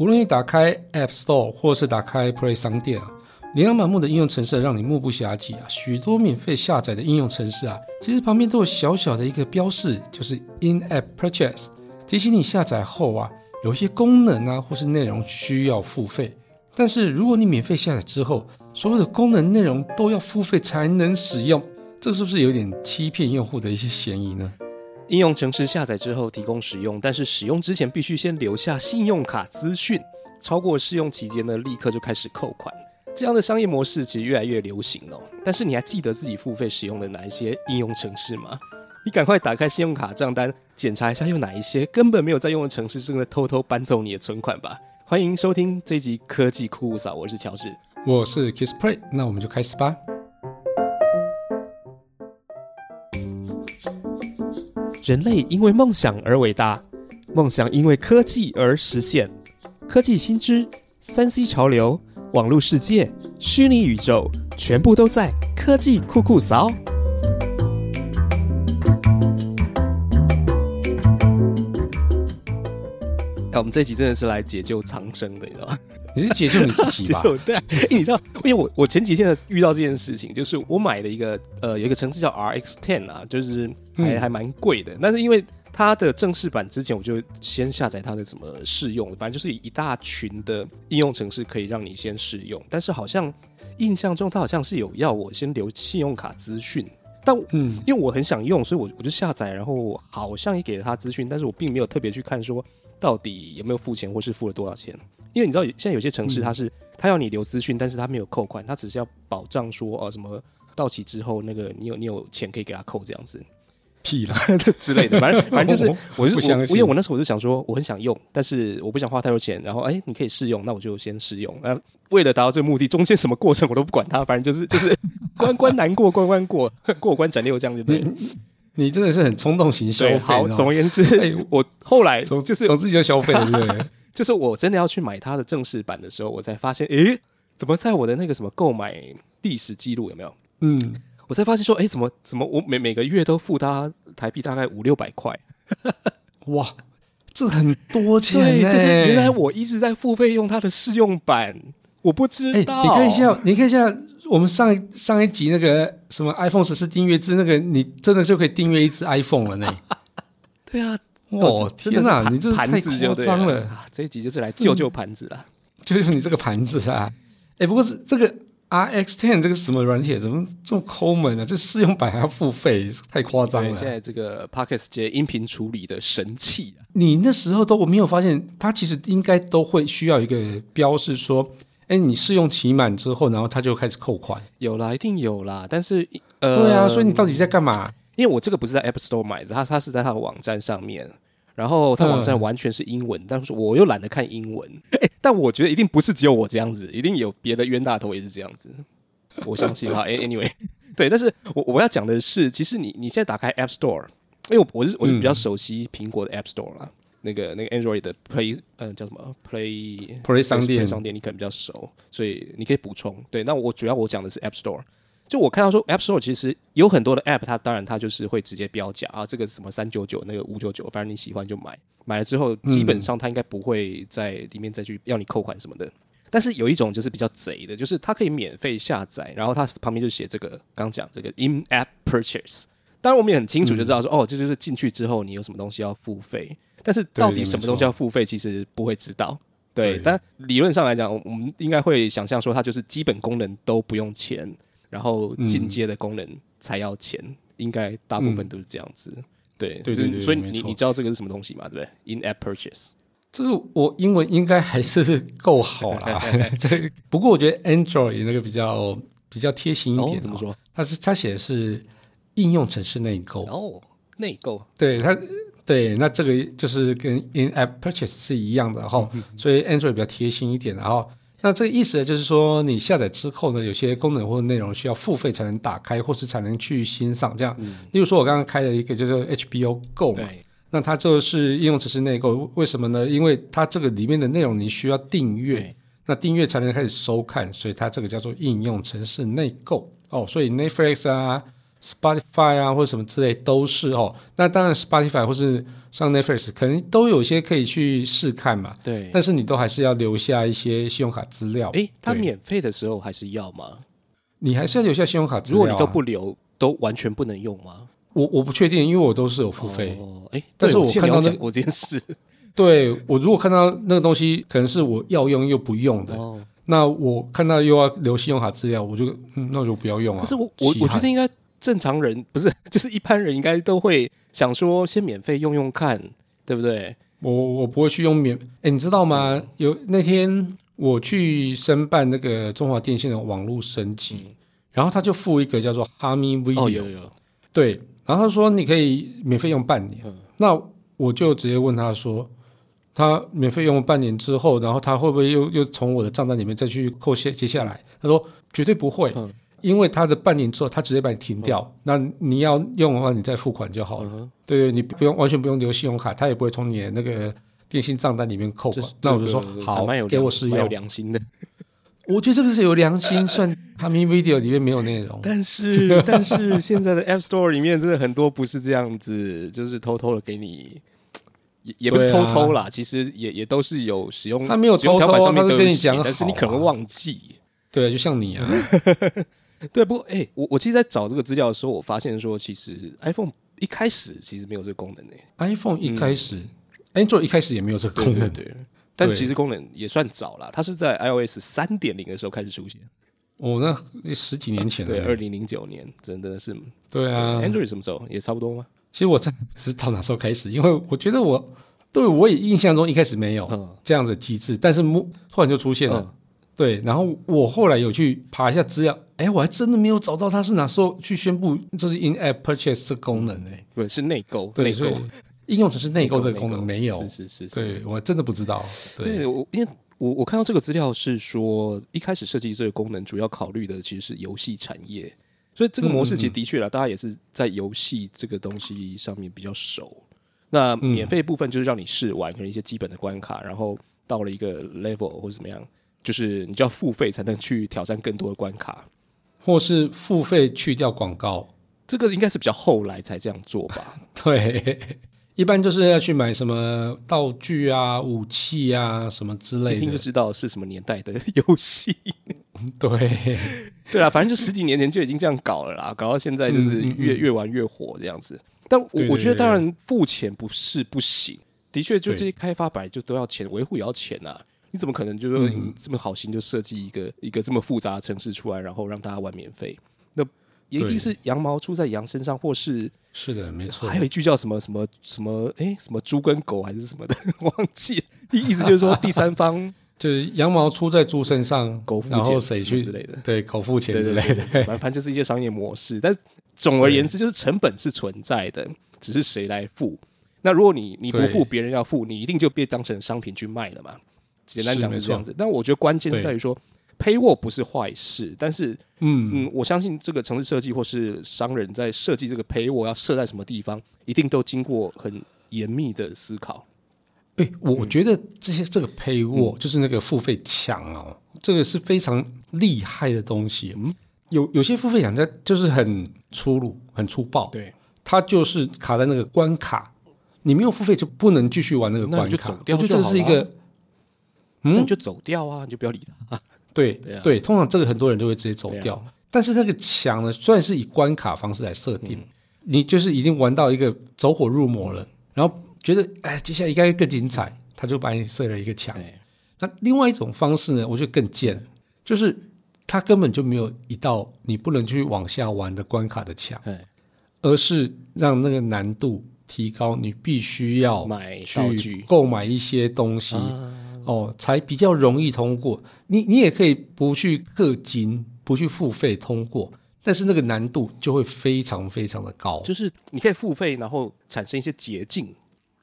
无论你打开 App Store 或是打开 Play 商店啊，琳琅满目的应用程式让你目不暇接啊。许多免费下载的应用程式啊，其实旁边都有小小的一个标示，就是 In App Purchase，提醒你下载后啊，有些功能啊或是内容需要付费。但是如果你免费下载之后，所有的功能内容都要付费才能使用，这个是不是有点欺骗用户的一些嫌疑呢？应用程式下载之后提供使用，但是使用之前必须先留下信用卡资讯，超过试用期间呢，立刻就开始扣款。这样的商业模式其实越来越流行了。但是你还记得自己付费使用的哪一些应用程式吗？你赶快打开信用卡账单，检查一下有哪一些根本没有在用的城市正在偷偷搬走你的存款吧。欢迎收听这一集科技酷嫂，我是乔治，我是 Kiss Play，那我们就开始吧。人类因为梦想而伟大，梦想因为科技而实现。科技新知、三 C 潮流、网络世界、虚拟宇宙，全部都在科技酷酷扫。那我们这集真的是来解救苍生的，你知道吗？你是解救你自己吧？对，因为你知道，因为我我前几天遇到这件事情，就是我买了一个呃，有一个城市叫 RX Ten 啊，就是还还蛮贵的，但是因为它的正式版之前我就先下载它的什么试用，反正就是一大群的应用程式可以让你先试用，但是好像印象中它好像是有要我先留信用卡资讯，但嗯，因为我很想用，所以我我就下载，然后好像也给了他资讯，但是我并没有特别去看说。到底有没有付钱，或是付了多少钱？因为你知道，现在有些城市它是他要你留资讯，但是他没有扣款，他只是要保障说哦什么到期之后那个你有你有钱可以给他扣这样子，屁啦 之类的。反正 反正就是，我是我因为我那时候我就想说我很想用，但是我不想花太多钱。然后哎，你可以试用，那我就先试用。那为了达到这个目的，中间什么过程我都不管它，反正就是就是 关关难过关关过，过关斩六将就对。你真的是很冲动型消费。好，总而言之，我后来就是从自己就消费，对不对？就是我真的要去买它的正式版的时候，我才发现，诶，怎么在我的那个什么购买历史记录有没有？嗯，我才发现说，诶，怎么怎么我每每个月都付他台币大概五六百块？哇，这很多钱就是原来我一直在付费用它的试用版，我不知道。你看一下，你看一下。我们上一上一集那个什么 iPhone 十四订阅制，那个你真的就可以订阅一只 iPhone 了呢？对啊，哇天哪，你这太夸张了！这一集就是来救救盘子了，就是你这个盘子啊！哎，不过是这个 RX Ten 这个什么软体，怎么这么抠门呢？这试用版还要付费，太夸张了！现在这个 Podcast 接音频处理的神器啊！你那时候都我没有发现，它其实应该都会需要一个标示说。哎，你试用期满之后，然后他就开始扣款。有啦，一定有啦。但是，呃，对啊，所以你到底在干嘛？因为我这个不是在 App Store 买的，它它是在它的网站上面，然后它网站完全是英文，但是我又懒得看英文。哎，但我觉得一定不是只有我这样子，一定有别的冤大头也是这样子。我相信哈。哎，Anyway，对，但是我我要讲的是，其实你你现在打开 App Store，因为我我是我是比较熟悉苹果的 App Store 啦。那个那个 Android 的 Play 呃叫什么 Play Play 商店商店你可能比较熟，所以你可以补充。对，那我主要我讲的是 App Store。就我看到说 App Store 其实有很多的 App，它当然它就是会直接标价啊，这个什么三九九，那个五九九，反正你喜欢就买。买了之后，基本上它应该不会在里面再去要你扣款什么的。但是有一种就是比较贼的，就是它可以免费下载，然后它旁边就写这个刚讲这个 In App Purchase。当然我们也很清楚就知道说，哦，这就是进去之后你有什么东西要付费。但是到底什么东西要付费，其实不会知道。对，但理论上来讲，我们应该会想象说，它就是基本功能都不用钱，然后进阶的功能才要钱。应该大部分都是这样子。对，对对对。所以你你知道这个是什么东西吗？对不对？In App Purchase，这个我英文应该还是够好啦。这不过我觉得 Android 那个比较比较贴心一点。怎么说？它是它写的是应用程式内购。哦，内购。对它。对，那这个就是跟 in-app purchase 是一样的哈，所以 Android 比较贴心一点。然后，那这个意思就是说，你下载之后呢，有些功能或者内容需要付费才能打开，或是才能去欣赏。这样，例如说，我刚刚开了一个叫做 HBO Go 嘛，那它就是应用程式内购。为什么呢？因为它这个里面的内容你需要订阅，那订阅才能开始收看，所以它这个叫做应用程式内购哦。所以 Netflix 啊。Spotify 啊或者什么之类都是哦。那当然 Spotify 或是上 Netflix 可能都有些可以去试看嘛，对，但是你都还是要留下一些信用卡资料。哎，它免费的时候还是要吗？你还是要留下信用卡资料、啊。如果你都不留，都完全不能用吗？我我不确定，因为我都是有付费。哦，哎，但是我看到那记得你有讲过这件事。对我如果看到那个东西可能是我要用又不用的，哦，那我看到又要留信用卡资料，我就嗯，那我就不要用啊。可是我我我觉得应该正常人不是，就是一般人应该都会想说先免费用用看，对不对？我我不会去用免，哎，你知道吗？有那天我去申办那个中华电信的网络升级，然后他就付一个叫做哈咪 Video，、哦，有有，对，然后他说你可以免费用半年，嗯那我就直接问他说，他免费用半年之后，然后他会不会又又从我的账单里面再去扣下接下来？他说绝对不会，嗯因为他的半年之后他直接把你停掉，那你要用的话你再付款就好了。嗯，对对，你不用完全不用留信用卡，他也不会从你的那个电信账单里面扣款。那我就说好给我试用有。良心的。我觉得这个是有良心，算他们 Video 里面没有内容。但是但是现在的 App Store 里面真的很多不是这样子，就是偷偷的给你。也也不是偷偷啦，其实也也都是有使用，他没有偷偷上面都有他是跟你写讲但是你可能忘记。对，就像你啊，对，不过哎、我我其实，在找这个资料的时候，我发现说，其实 iPhone 一开始其实没有这个功能诶、iPhone 一开始、Android 一开始也没有这个功能。对但其实功能也算早了，它是在 iOS 三点零的时候开始出现。哦，那十几年前对，二了。零零九年，真的是。对啊，Android 什么时候也差不多吗？其实我真的不知道哪时候开始，因为我觉得我对我也印象中一开始没有嗯这样子的机制，但是突突然就出现了。嗯，对，然后我后来有去爬一下资料，哎，我还真的没有找到它是哪时候去宣布这是 In App Purchase 这个功能哎。对，是内购，对，内购所以，应用只是内购这个功能没有是。是是是。对，我真的不知道。对，对，我因为我我看到这个资料是说，一开始设计这个功能主要考虑的其实是游戏产业，所以这个模式其实的确啦，大家也是在游戏这个东西上面比较熟。那免费部分就是让你试玩，可能一些基本的关卡，然后到了一个 level 或者怎么样，就是你就要付费才能去挑战更多的关卡。或是付费去掉广告。这个应该是比较后来才这样做吧？对，一般就是要去买什么道具啊、武器啊什么之类一听就。知道是什么年代的游戏。对，对啦，反正就十几年前就已经这样搞了啦，搞到现在就是越、越玩越火这样子。但我我觉得，当然付钱不是不行，的确，就这些开发本来就都要钱，维护也要钱啊。你怎么可能就说嗯你这么好心就设计一个一个这么复杂的城市出来，然后让大家玩免费？那一定是羊毛出在羊身上，或是是的，没错还。有一句叫什么什么什么哎什么猪跟狗还是什么的，忘记了。意思就是说第三方 就是羊毛出在猪身上，狗付钱后谁去之类的。对狗付钱对之类的。反正就是一些商业模式。但总而言之，就是成本是存在的，只是谁来付。那如果你你不付，别人要付，你一定就被当成商品去卖了嘛。简单讲是这样子。但我觉得关键是在于说，pay w a l 不是坏事，但是嗯，嗯，我相信这个城市设计或是商人在设计这个 pay w a l 要设在什么地方，一定都经过很严密的思考。哎、我我觉得这些这个嗯 Paywall、就是那个付费墙哦，这个是非常厉害的东西。嗯有有些付费墙在就是很粗鲁、很粗暴，对，它就是卡在那个关卡，你没有付费就不能继续玩那个关卡。你就走掉我觉得这是一个嗯？那你就走掉啊，你就不要理他。对对啊。通常这个很多人就会直接走掉。啊。但是那个墙呢，虽然是以关卡方式来设定，嗯。你就是已经玩到一个走火入魔了，然后觉得哎，接下来应该更精彩，他就把你设了一个墙。哎那另外一种方式呢，我觉得更贱，就是他根本就没有一道你不能去往下玩的关卡的墙，哎，而是让那个难度提高，你必须要买道去具。购买一些东西、啊，哦，才比较容易通过。你你也可以不去氪金，不去付费通过，但是那个难度就会非常非常的高。就是你可以付费，然后产生一些捷径。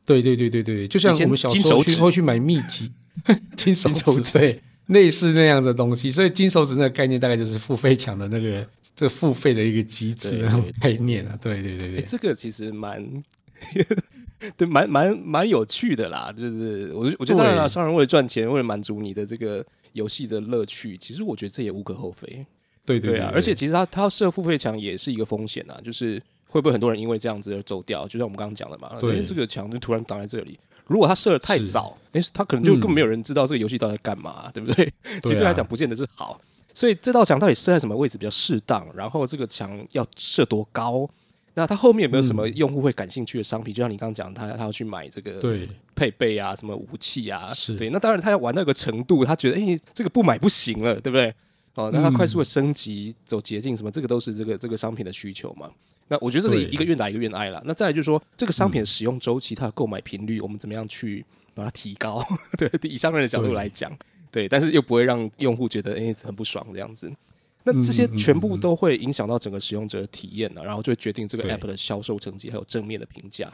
对对对对对，就像我们小时候去会去买秘籍，金手指对，类似那样的东西。所以金手指那个概念大概就是付费墙的那个这个付费的一个机制那种概念啊。对对对哎、对，这个其实蛮。对，蛮蛮蛮有趣的啦，就是我我觉得当然了，商人为了赚钱，为了满足你的这个游戏的乐趣，其实我觉得这也无可厚非。对对对啊，而且其实他他要设付费墙也是一个风险啊，就是会不会很多人因为这样子而走掉？就像我们刚刚讲的嘛，对因为这个墙就突然挡在这里。如果他设的太早，诶，他可能就嗯根本没有人知道这个游戏到底在干嘛，对不对？其实对他来讲不见得是好。所以这道墙到底设在什么位置比较适当？然后这个墙要设多高？那它后面有没有什么用户会感兴趣的商品？就像你刚刚讲，他他要去买这个对配备啊，什么武器啊，是对。那当然他要玩到一个程度，他觉得哎、这个不买不行了，对不对？哦，那他嗯快速的升级、走捷径什么，这个都是这个这个商品的需求嘛。那我觉得这个一个愿打一个愿挨了。那再来就是说，这个商品的使用周期、它的购买频率，我们怎么样去把它提高？对，以商人的角度来讲，对，但是又不会让用户觉得哎、很不爽这样子。那这些全部嗯都会影响到整个使用者的体验呢、然后就会决定这个 app 的销售成绩还有正面的评价。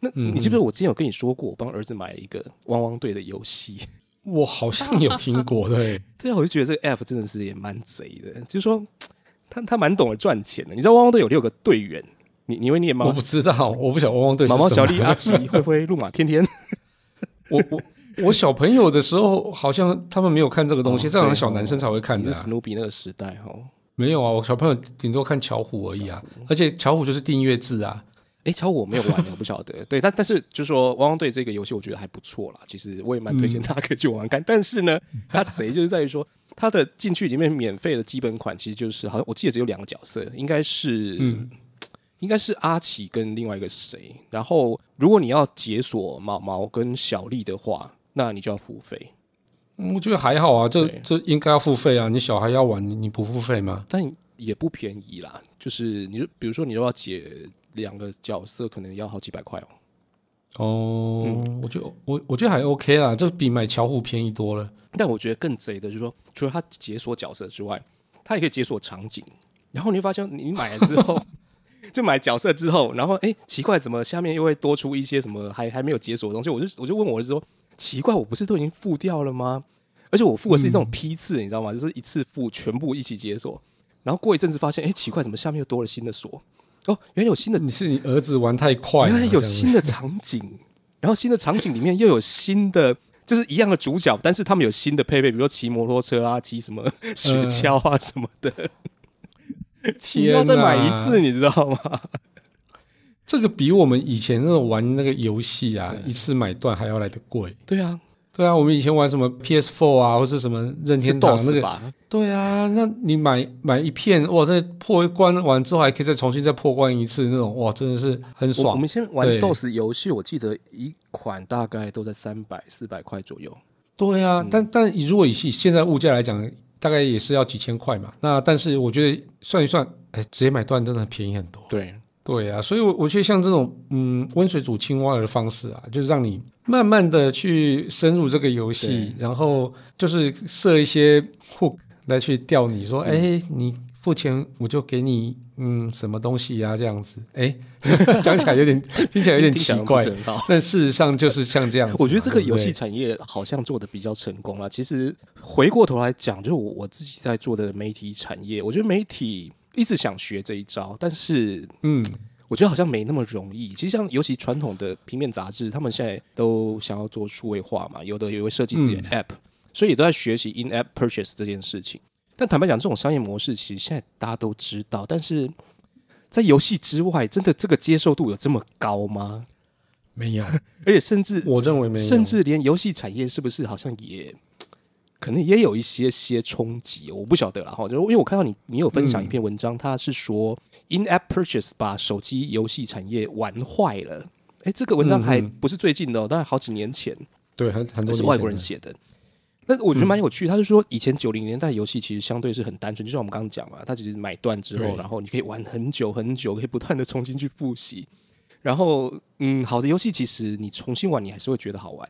那嗯你记不记得我之前有跟你说过，我帮儿子买了一个汪汪队的游戏？我好像有听过，对，对啊，我就觉得这个 app 真的是也蛮贼的，就是说他他蛮懂得赚钱的。你知道汪汪队有六个队员，你你会念吗我不？知道，我不晓得汪汪队毛毛、小丽、阿奇、灰灰、路马、天天，我我 我小朋友的时候，好像他们没有看这个东西，哦这好像小男生才会看的啊、史努比那个时代哦。没有啊，我小朋友顶多看巧虎而已啊，而且巧虎就是订阅制啊。哎，巧虎我没有玩，我不晓得。对，但但是就是说汪汪队这个游戏，我觉得还不错啦。其实我也蛮推荐大家可以去玩玩看。但是呢，它贼就是在于说，它的进去里面免费的基本款其实就是好像我记得只有两个角色，应该是嗯应该是阿奇跟另外一个谁。然后如果你要解锁毛毛跟小丽的话，那你就要付费。嗯我觉得还好啊，这这应该要付费啊。你小孩要玩，你你不付费吗？但也不便宜啦。就是你就比如说你又要解两个角色，可能要好几百块哦。哦，嗯我觉得我我觉得还 OK 啦，这比买巧虎便宜多了。但我觉得更贼的就是说，除了它解锁角色之外，它也可以解锁场景。然后你会发现，你买了之后，就买角色之后，然后哎，奇怪，怎么下面又会多出一些什么还还没有解锁的东西？我就我就问我儿子说，奇怪，我不是都已经付掉了吗？而且我付的是这种批次，你知道吗？就是一次付全部一起解锁。然后过一阵子发现，哎，奇怪，怎么下面又多了新的锁？哦，原来有新的你是你儿子玩太快了，原来有新的场景，然后新的场景里面又有新的，就是一样的主角，但是他们有新的配备，比如说骑摩托车啊，骑什么雪橇啊什么的，你天要再买一次，你知道吗？这个比我们以前那种玩那个游戏啊，一次买断还要来的贵。对啊，对啊，我们以前玩什么 PS4 啊，或是什么任天堂那个，吧？对啊，那你买买一片，哇，这破一关完之后还可以再重新再破关一次，那种哇，真的是很我我爽。们先玩对 DOS 游戏，我记得一款大概都在三百四百块左右。对啊，但但如果以现现在物价来讲，大概也是要几千块嘛。那但是我觉得算一算，哎，直接买断真的便宜很多。对，对啊，所以我，我觉得像这种嗯温水煮青蛙的方式啊，就是让你慢慢的去深入这个游戏，然后就是设一些 hook 来去钓你，说，哎、你付钱我就给你嗯什么东西啊，这样子，哎，讲 起来有点听起来有点奇怪。但事实上就是像这样子。我觉得这个游戏产业好像做的比较成功啊。其实回过头来讲，就是我我自己在做的媒体产业，我觉得媒体一直想学这一招，但是嗯，我觉得好像没那么容易。其实像尤其传统的平面杂志，他们现在都想要做数位化嘛，有的也会设计自己的 app，、所以也都在学习 in app purchase 这件事情。但坦白讲，这种商业模式其实现在大家都知道，但是在游戏之外，真的这个接受度有这么高吗？没有，而且甚至我认为没有，甚至连游戏产业是不是好像也可能也有一些些冲击？我不晓得啦哈，就是因为我看到你你有分享一篇文章，它是说 in app purchase 把手机游戏产业玩坏了。哎，这个文章还不是最近的、哦，大概好几年前，对很很多是外国人写的。那我觉得蛮有趣，他就说以前九零年代游戏其实相对是很单纯，就像我们刚刚讲嘛，它其实买断之后，然后你可以玩很久很久，可以不断的重新去复习。然后，嗯，好的游戏其实你重新玩，你还是会觉得好玩。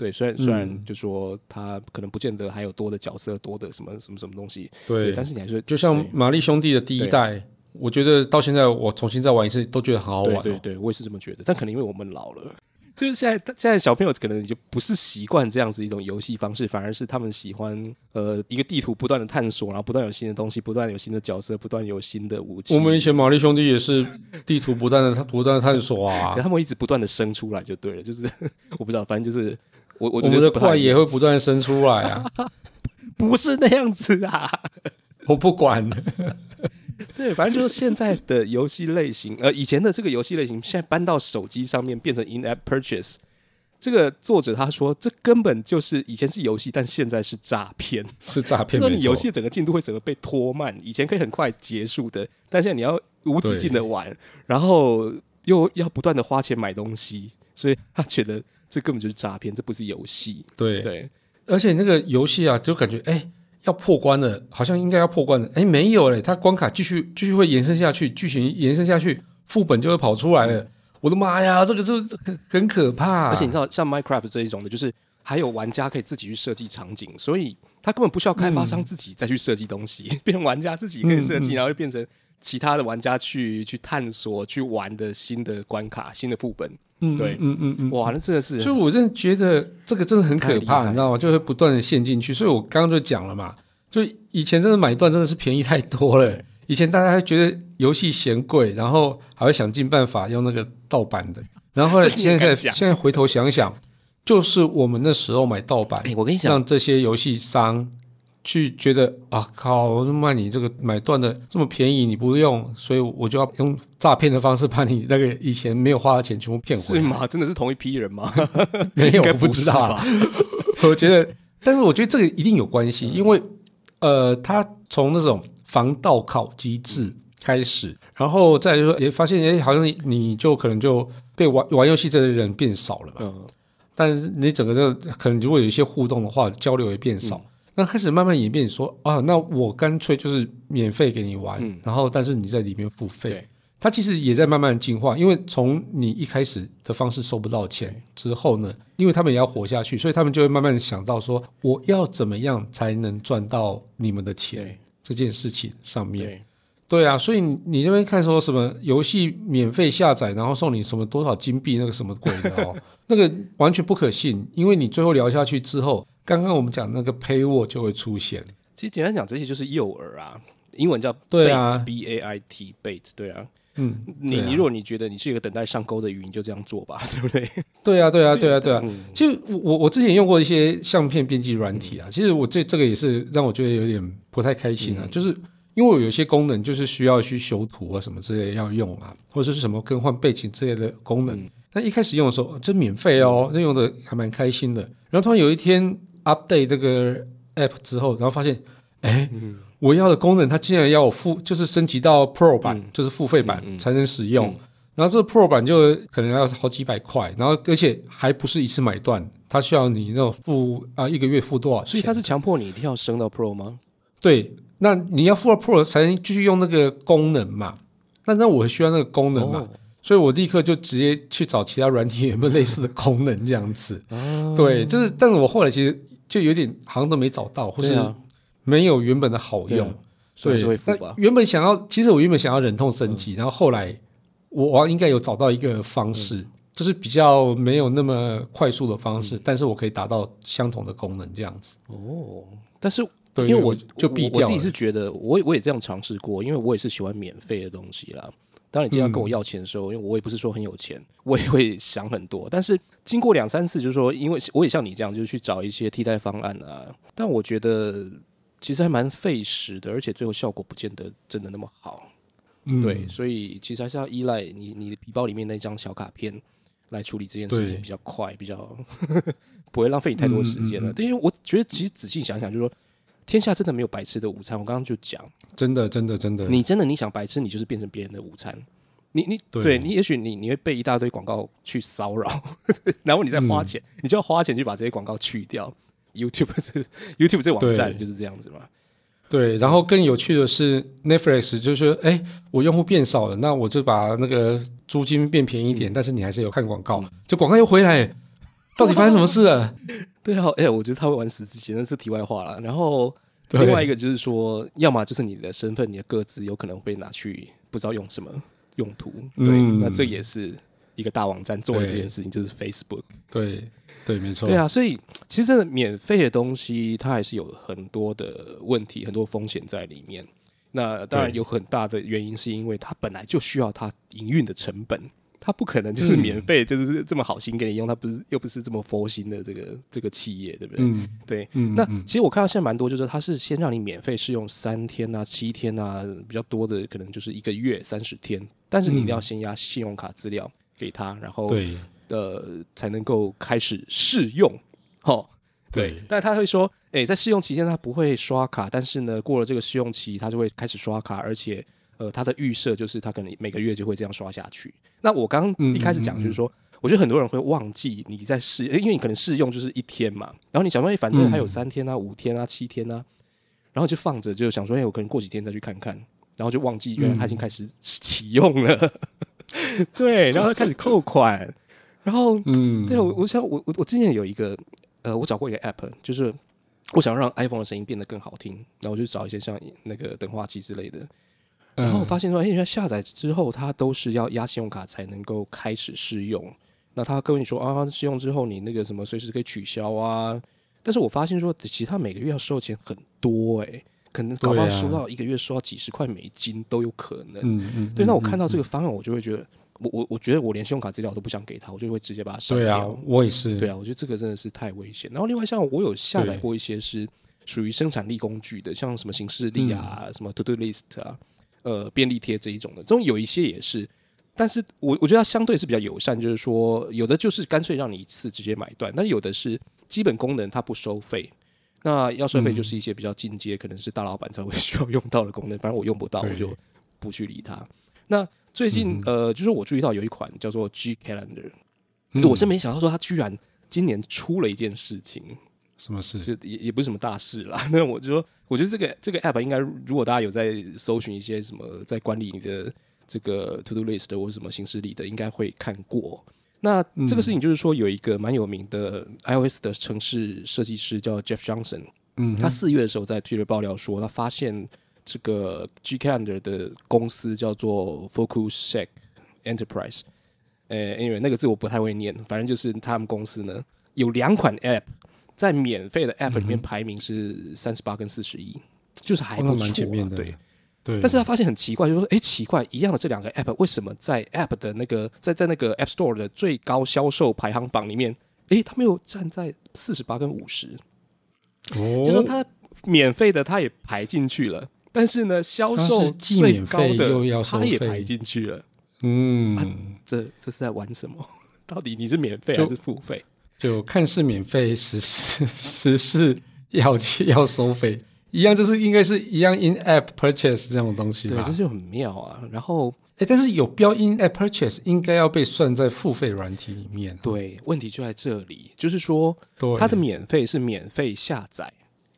对，虽然虽然嗯就说他可能不见得还有多的角色、多的什么什么什么东西，对，但是你还是就像玛丽兄弟的第一代，我觉得到现在我重新再玩一次都觉得很好玩、哦。对对对，我也是这么觉得。但可能因为我们老了，就是现在现在小朋友可能就不是习惯这样子一种游戏方式，反而是他们喜欢呃一个地图不断的探索，然后不断有新的东西，不断有新的角色，不断有新的武器。我们以前玛丽兄弟也是地图不断的不断的探索啊可，他们一直不断的生出来就对了，就是 我不知道，反正就是我我我觉得们的怪也会不断生出来啊。不是那样子啊。我不管。对，反正就是现在的游戏类型，呃，以前的这个游戏类型，现在搬到手机上面变成 in-app purchase。这个作者他说，这根本就是以前是游戏，但现在是诈骗，是诈骗。那你游戏整个进度会整个被拖慢，以前可以很快结束的，但现在你要无止境的玩，然后又要不断的花钱买东西，所以他觉得这根本就是诈骗，这不是游戏。对对，而且那个游戏啊，就感觉哎。要破关了，好像应该要破关了。哎，没有嘞，它关卡继续继续会延伸下去，剧情延伸下去，副本就会跑出来了。我的妈呀，这个这很很可怕。而且你知道，像 Minecraft 这一种的，就是还有玩家可以自己去设计场景，所以他根本不需要开发商自己再去设计东西，变成玩家自己可以设计，然后变成其他的玩家去去探索去玩的新的关卡、新的副本。嗯，对，嗯嗯嗯，哇，那真的是，所以我真的觉得这个真的很可怕，你知道吗？就会不断的陷进去。所以我刚刚就讲了嘛，就以前真的买断真的是便宜太多了。以前大家还觉得游戏嫌贵，然后还会想尽办法用那个盗版的。然后后来现在现在回头想想，就是我们那时候买盗版，我跟你讲，让这些游戏商。去觉得啊靠，卖你这个买断的这么便宜，你不用，所以我就要用诈骗的方式把你那个以前没有花的钱全部骗回来。是吗？真的是同一批人吗？没有，不知道吧？我觉得，但是我觉得这个一定有关系，因为呃，他从那种防盗考机制开始，然后再就说，也发现哎，好像你就可能就被玩玩游戏这些人变少了吧。嗯。但是你整个这可能如果有一些互动的话，交流也变少。那开始慢慢演变，说啊，那我干脆就是免费给你玩，然后但是你在里面付费。它其实也在慢慢进化，因为从你一开始的方式收不到钱之后呢，因为他们也要活下去，所以他们就会慢慢想到说，我要怎么样才能赚到你们的钱这件事情上面。对啊，所以你这边看说什么游戏免费下载，然后送你什么多少金币，那个什么鬼的哦，那个完全不可信，因为你最后聊下去之后。刚刚我们讲那个 paywall 就会出现。其实简单讲，这些就是诱饵啊，英文叫 bait，b a i t bait，对啊，嗯，你你如果你觉得你是一个等待上钩的鱼，你就这样做吧，对不对？对啊，对啊，对啊，对啊。其实我我之前用过一些相片编辑软体啊，其实我这这个也是让我觉得有点不太开心啊，就是因为我有些功能就是需要去修图啊什么之类要用啊，或者是什么更换背景之类的功能。那一开始用的时候，这免费哦，这用的还蛮开心的。然后突然有一天。Update 这个 app 之后，然后发现，哎，我要的功能它竟然要我付，就是升级到 Pro 版，就是付费版才能使用。然后这个 Pro 版就可能要好几百块，然后而且还不是一次买断，它需要你那种付啊一个月付多少钱？所以它是强迫你一定要升到 Pro 吗？对，那你要付了 Pro 才能继续用那个功能嘛？那那我需要那个功能嘛？所以我立刻就直接去找其他软体有没有类似的功能这样子。对，就是，但是我后来其实。就有点好像都没找到，或是没有原本的好用，所以那原本想要，其实我原本想要忍痛升级，然后后来我应该有找到一个方式，就是比较没有那么快速的方式，但是我可以达到相同的功能这样子。哦，但是因为我就我自己是觉得，我我也这样尝试过，因为我也是喜欢免费的东西啦。当你今天跟我要钱的时候，因为我也不是说很有钱，我也会想很多。但是经过两三次，就是说，因为我也像你这样，就是去找一些替代方案啊。但我觉得其实还蛮费时的，而且最后效果不见得真的那么好。对，所以其实还是要依赖你你的皮包里面那张小卡片来处理这件事情，比较快，比较 不会浪费你太多时间了。因为我觉得其实仔细想想，就是说。天下真的没有白吃的午餐。我刚刚就讲，真的，真的，真的，你真的你想白吃，你就是变成别人的午餐。你你对你也许你你会被一大堆广告去骚扰，然后你再花钱，你就要花钱去把这些广告去掉。YouTube 这 YouTube 这网站就是这样子嘛。对，然后更有趣的是 Netflix 就是说，哎，我用户变少了，那我就把那个租金变便宜一点，但是你还是有看广告，就广告又回来，到底发生什么事了？对啊，哎，我觉得他会玩死自己，那是题外话了。然后另外一个就是说，要么就是你的身份、你的个资有可能被拿去不知道用什么用途。对，那这也是一个大网站做的这件事情，就是 Facebook。对，对，没错。对啊，所以其实真的免费的东西，它还是有很多的问题、很多风险在里面。那当然有很大的原因，是因为它本来就需要它营运的成本。他不可能就是免费，就是这么好心给你用，他不是又不是这么佛心的这个这个企业，对不对？嗯。对。嗯，那嗯。其实我看到现在蛮多，就是他是先让你免费试用三天啊、七天啊，比较多的可能就是一个月三十天，但是你一定要先压信用卡资料给他，然后对。呃才能够开始试用。哦，对。对，但他会说，诶，在试用期间他不会刷卡，但是呢，过了这个试用期，他就会开始刷卡，而且呃，他的预设就是他可能每个月就会这样刷下去。那我刚刚一开始讲就是说，我觉得很多人会忘记你在试，因为你可能试用就是一天嘛，然后你想说，哎，反正还有三天啊、五天啊、七天啊，然后就放着，就想说，哎，我可能过几天再去看看，然后就忘记原来他已经开始启用了，对，然后他开始扣款，然后嗯，对，我我想我我我之前有一个呃，我找过一个 app，就是我想让 iPhone 的声音变得更好听，然后我就找一些像那个等话器之类的，嗯，然后我发现说，哎，原来下载之后它都是要压信用卡才能够开始试用。那他跟你说啊，试用之后你那个什么随时可以取消啊，但是我发现说，其实他每个月要收的钱很多哎、可能搞不好收到一个月收到几十块美金都有可能。嗯嗯，对，那我看到嗯这个方案，我就会觉得，我我我觉得我连信用卡资料都不想给他，我就会直接把它删掉。对啊，我也是，对啊，我觉得这个真的是太危险。然后另外像我有下载过一些是属于生产力工具的，像什么形式力啊、嗯什么 To Do List 啊、呃便利贴这一种的，这种有一些也是。但是我我觉得它相对是比较友善，就是说有的就是干脆让你一次直接买断，但有的是基本功能它不收费。那要收费嗯就是一些比较进阶，可能是大老板才会需要用到的功能，反正我用不到，我就不去理它。那最近、嗯呃，就是我注意到有一款叫做 G Calendar，、嗯我是没想到说它居然今年出了一件事情，什么事？这也也不是什么大事啦。那我就说，我觉得这个这个 app 应该，如果大家有在搜寻一些什么在管理你的这个 to do list 或者什么形式里的，应该会看过。那这个事情就是说，有一个蛮有名的 iOS 的城市设计师叫 Jeff Johnson，嗯，他四月的时候在 Twitter 爆料说，他发现这个 G Calendar 的公司叫做 Focus Enterprise。呃，anyway，那个字我不太会念，反正就是他们公司呢有两款 App 在免费的 App 里面排名是三十八跟四十一，就是还不错、对。对，但是他发现很奇怪，就是说，哎，奇怪，一样的这两个 App 为什么在 App 的那个在在那个 App Store 的最高销售排行榜里面，哎，他没有站在四十八跟五十，哦，就说他免费的他也排进去了，但是呢，销售最高的又要收费它也排进去了，嗯，这这是在玩什么？到底你是免费还是付费？就看似免费，实是 实是要要收费，一样就是应该是一样 in app purchase 这种东西对，吧这？就很妙啊。然后，哎，但是有标 in app purchase 应该要被算在付费软体里面。对，问题就在这里，就是说，它的免费是免费下载，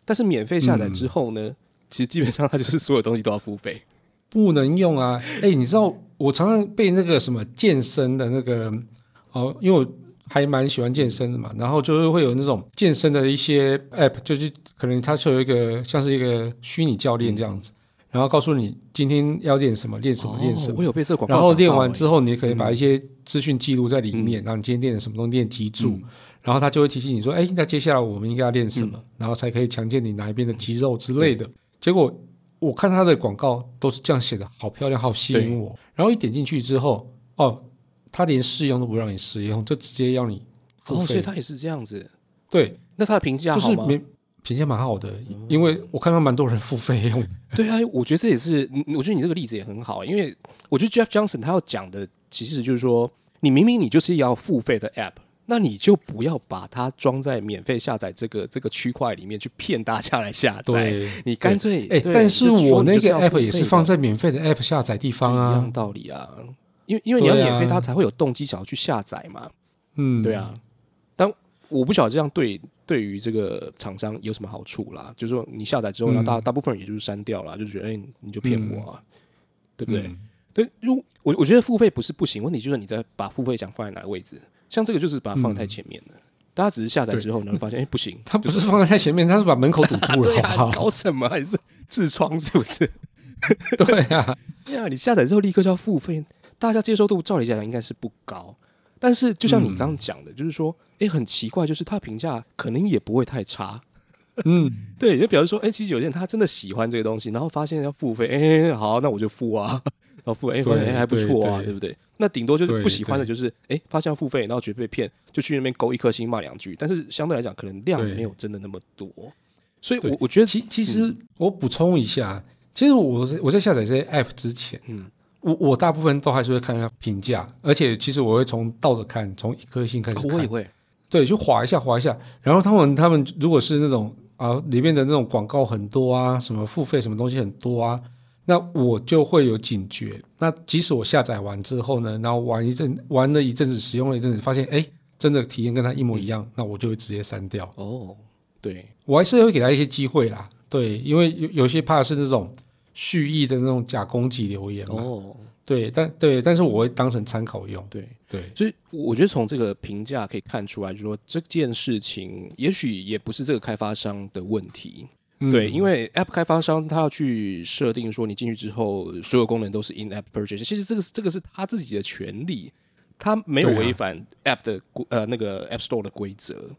但是免费下载之后呢，其实基本上它就是所有东西都要付费。不能用啊！哎，你知道我常常被那个什么健身的那个哦，因为我还蛮喜欢健身的嘛，然后就是会有那种健身的一些 app，就是可能它是有一个像是一个虚拟教练这样子，然后告诉你今天要练什么，练什么，练什么。哦我有被这广告然后练完之后，你可以把一些资讯记录在里面，然后你今天练了什么东西，练脊柱，然后他就会提醒你说，哎，那接下来我们应该要练什么，然后才可以强健你哪一边的肌肉之类的。结果我看他的广告都是这样写的，好漂亮，好吸引我。然后一点进去之后，哦，他连试用都不让你试用，就直接要你付哦，所以费。它也是这样子。对，那他的评价好吗？就是没评价蛮好的，因为我看到蛮多人付费用的。对啊，我觉得这也是，嗯我觉得你这个例子也很好，因为我觉得 Jeff Johnson 他要讲的其实就是说，你明明你就是要付费的 App，那你就不要把它装在免费下载这个这个区块里面去骗大家来下载，对，你干脆但是我那个 app 也是放在免费的 app 下载地方啊一样啊。道理啊，因为因为你要免费，他才会有动机想要去下载嘛，嗯，对啊。但我不晓得这样对对于这个厂商有什么好处啦，就是说你下载之后，嗯。那大大部分人也就是删掉了，就觉得哎、你就骗我啊，对不对？嗯。对，如我我觉得付费不是不行，问题就是你在把付费奖放在哪个位置。像这个就是把它放在太前面了，大家只是下载之后呢，发现哎、不行，它不是放在太前面，它是把门口堵住了，搞什么？还是痔疮是不是？对啊，对啊，你下载之后立刻就要付费，大家接受度照理讲应该是不高。但是就像你刚刚讲的，就是说，哎、很奇怪，就是他评价可能也不会太差。嗯，对，就表示说，哎、其实有些人他真的喜欢这个东西，然后发现要付费，哎、好，那我就付啊。然后付费，哎，发现哎还不错啊，对对对不对？那顶多就是不喜欢的就是，哎，发现要付费，然后觉得被骗，就去那边勾一颗星骂两句，但是相对来讲，可能量对没有真的那么多，所以对我我觉得，其其实我补充一下，其实我我在下载这些 app 之前，嗯，我我大部分都还是会看一下评价，而且其实我会从倒着看，从一颗星开始看。我也会，对，就划一下划一下，然后他们他们如果是那种啊里面的那种广告很多啊，什么付费什么东西很多啊，那我就会有警觉。那即使我下载完之后呢，然后玩一阵玩了一阵子，使用了一阵子，发现哎真的体验跟它一模一样，那我就会直接删掉。哦，对，我还是会给他一些机会啦，对，因为有有些怕是那种蓄意的那种假攻击留言嘛，哦，对，但对，但是我会当成参考用，对。对，所以我觉得从这个评价可以看出来，就是说这件事情也许也不是这个开发商的问题，嗯。对，因为 App 开发商他要去设定说你进去之后所有功能都是 In App Purchase，其实这个是这个是他自己的权利，他没有违反 App 的规呃那个 App Store 的规则，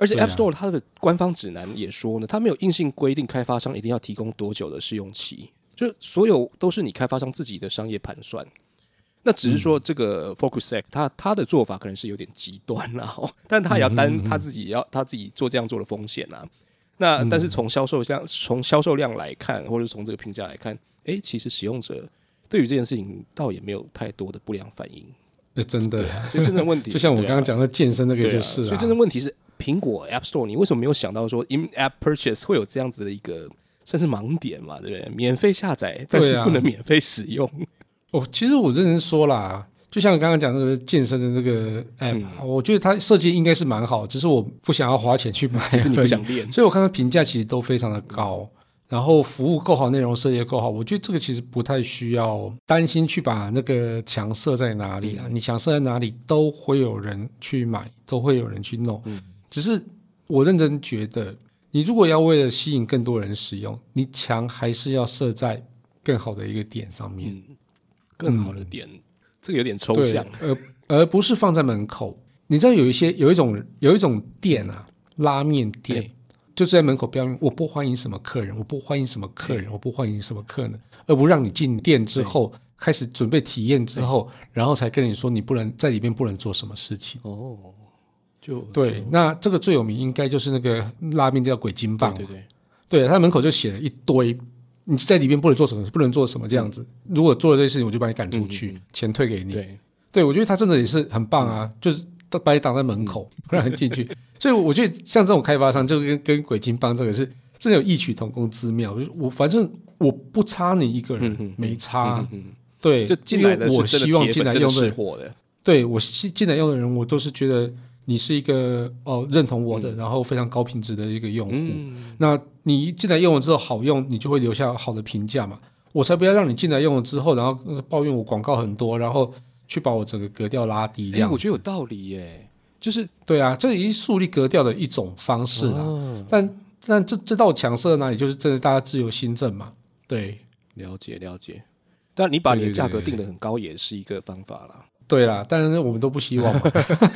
而且 App Store 它的官方指南也说呢，它没有硬性规定开发商一定要提供多久的试用期，就所有都是你开发商自己的商业盘算。那只是说这个 FocusSec 他他的做法可能是有点极端啦、哦，但他也要担他自己要他自己做这样做的风险啊。那但是从销售量从销售量来看，或者从这个评价来看，诶，其实使用者对于这件事情倒也没有太多的不良反应。呃真的，所以真正问题 就像我刚刚讲的健身那个就是所以真正问题是苹果 App Store，你为什么没有想到说 In App Purchase 会有这样子的一个算是盲点嘛？对不对？免费下载，但是不能免费使用。哦，其实我认真说啦，就像刚刚讲那个健身的那个 app，、我嗯觉得它设计应该是蛮好，只是我不想要花钱去买，只是你不想练。所以我看到评价其实都非常的高，然后服务够好，内容设计也够好，我觉得这个其实不太需要担心去把那个墙设在哪里啊，你墙设在哪里都会有人去买，都会有人去弄，嗯只是我认真觉得，你如果要为了吸引更多人使用，你墙还是要设在更好的一个点上面。嗯，更好的点，这个有点抽象。，而而不是放在门口。你知道有一些有一种有一种店啊，拉面店，哎就是在门口标明我不欢迎什么客人，我不欢迎什么客人，我不欢迎什么客人，而不让你进店之后开始准备体验之后，然后才跟你说你不能在里面不能做什么事情。哦，就对，那这个最有名应该就是那个拉面叫鬼金棒嘛，对对对，对，他门口就写了一堆，你在里面不能做什么，不能做什么这样子。如果做了这些事情，我就把你赶出去，钱退给你。对，对，我觉得他真的也是很棒啊，就是把你挡在门口，不让人进去。所以我觉得像这种开发商，就跟跟鬼金棒这个是真的有异曲同工之妙。就是我反正我不差你一个人，没差。嗯，对，就进来的我希望进来用的人，是货的。对我进进来用的人，我都是觉得你是一个哦认同我的，然后非常高品质的一个用户。嗯，那你一进来用了之后好用，你就会留下好的评价嘛。我才不要让你进来用了之后，然后呃抱怨我广告很多，然后去把我整个格调拉低这哎，样。我觉得有道理耶，就是对啊，这已经树立格调的一种方式啊。哦但但这这道墙设在哪里，就是真的大家自由新政嘛。对了解了解。但你把你的价格定得很高，也是一个方法啦。对啦，但是我们都不希望嘛。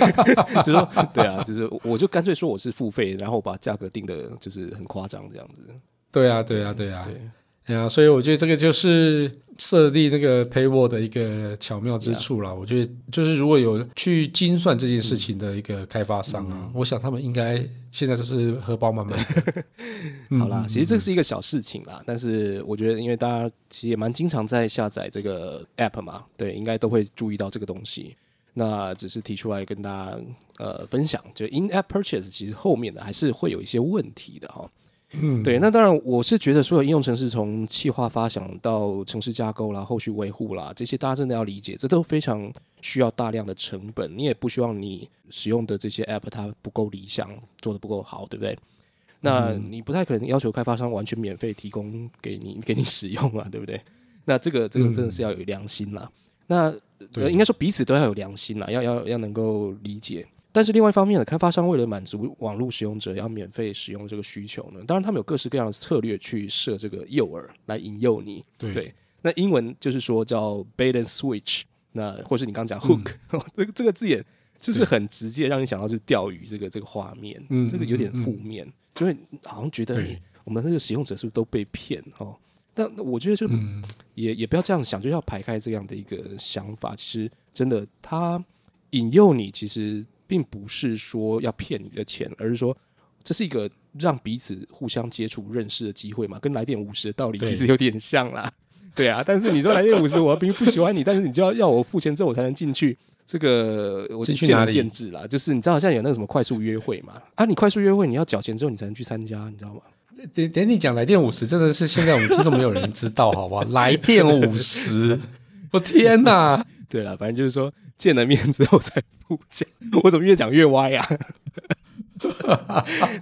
就是说，对啊，就是我就干脆说我是付费，然后把价格定的就是很夸张这样子。对啊，对啊，对啊。对，哎呀，所以我觉得这个就是设立那个 paywall 的一个巧妙之处啦。我觉得就是如果有去精算这件事情的一个开发商啊，我想他们应该现在就是荷包满满。嗯好啦，其实这是一个小事情啦，但是我觉得，因为大家其实也蛮经常在下载这个 app 嘛，对，应该都会注意到这个东西。那只是提出来跟大家呃分享，就 in app purchase 其实后面的还是会有一些问题的哈。嗯，对，那当然我是觉得所有应用程式从企划发想到城市架构啦、后续维护啦，这些大家真的要理解，这都非常需要大量的成本。你也不希望你使用的这些 app 它不够理想，做的不够好，对不对？那你不太可能要求开发商完全免费提供给你给你使用啊，对不对？那这个这个真的是要有良心啦。那应该说彼此都要有良心啦，要要要能够理解。但是另外一方面呢，开发商为了满足网络使用者要免费使用这个需求呢，当然他们有各式各样的策略去设这个诱饵来引诱你。对对，那英文就是说叫 bait and switch，那或是你刚刚讲 hook，这个这个字眼就是很直接让你想到就是钓鱼这个这个画面，嗯这个有点负面，就会好像觉得、我们这个使用者是不是都被骗哦？但我觉得就嗯，也也不要这样想，就要排开这样的一个想法。其实真的，他引诱你，其实并不是说要骗你的钱，而是说这是一个让彼此互相接触、认识的机会嘛，跟来电五十的道理其实有点像啦。对啊，但是你说来电五十，我并不喜欢你，但是你就要要我付钱之后我才能进去。这个我见仁见智啦，就是你知道，像有那个什么快速约会嘛，啊，你快速约会你要缴钱之后你才能去参加，你知道吗？等等你讲来电五十，真的是现在我们听众没有人知道，好不好？来电五十，我天哪！对了，反正就是说见了面之后才不讲，我怎么越讲越歪呀、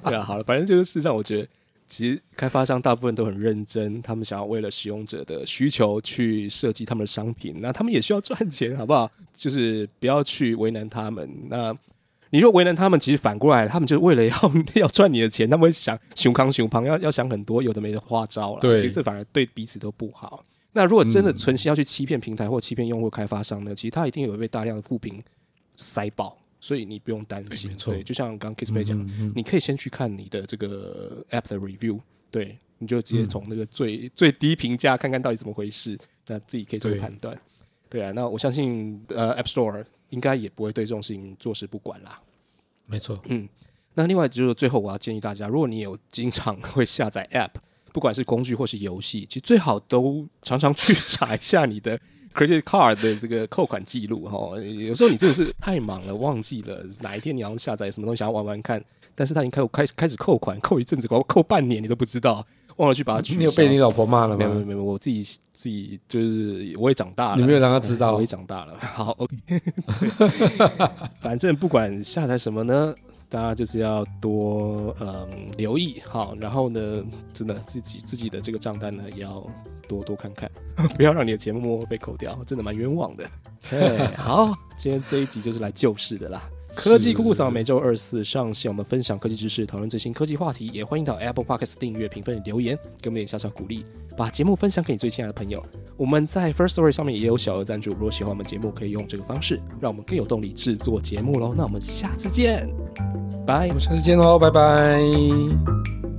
对啊，好了，反正就是事实上，我觉得其实开发商大部分都很认真，他们想要为了使用者的需求去设计他们的商品，那他们也需要赚钱，好不好？就是不要去为难他们。那你若为难他们，其实反过来，他们就是为了要 要赚你的钱，他们会想熊康熊胖，要要想很多有的没的花招了。对其实这反而对彼此都不好。那如果真的嗯。存心要去欺骗平台或欺骗用户开发商呢，其实他一定有被大量的负评塞爆，所以你不用担心。对，就像刚刚 Kissplay 讲，嗯嗯你可以先去看你的这个 App 的 review，对，你就直接嗯。从那个最、最低评价看看到底怎么回事，那自己可以做个判断。对啊，那我相信呃 App Store 应该也不会对这种事情坐视不管啦。没错，嗯，那另外就是最后我要建议大家，如果你有经常会下载 App，不管是工具或是游戏，其实最好都常常去查一下你的 credit card 的这个扣款记录哈。有时候你真的是太忙了，忘记了哪一天你要下载什么东西，想要玩玩看，但是他已经开开始开始扣款，扣一阵子，扣扣半年你都不知道，忘了去把它取消。你有被你老婆骂了吗？没有没有没有，我自己自己就是我也长大了，你没有让她知道 我也长大了。好，OK，反正不管下载什么呢，大家就是要多嗯留意好，然后呢，真的自己自己的这个账单呢也要多多看看，不要让你的节目被扣掉，真的蛮冤枉的。对，好，今天这一集就是来救市的啦。科技酷酷扫每周二四上线，我们分享科技知识，讨论最新科技话题，也欢迎到 Apple Podcast 订阅、评分、留言，给我们点小小鼓励，把节目分享给你最亲爱的朋友。我们在 First Story 上面也有小额赞助，如果喜欢我们节目，可以用这个方式，让我们更有动力制作节目喽。那我们下次见，拜我。们下次见喽，拜拜。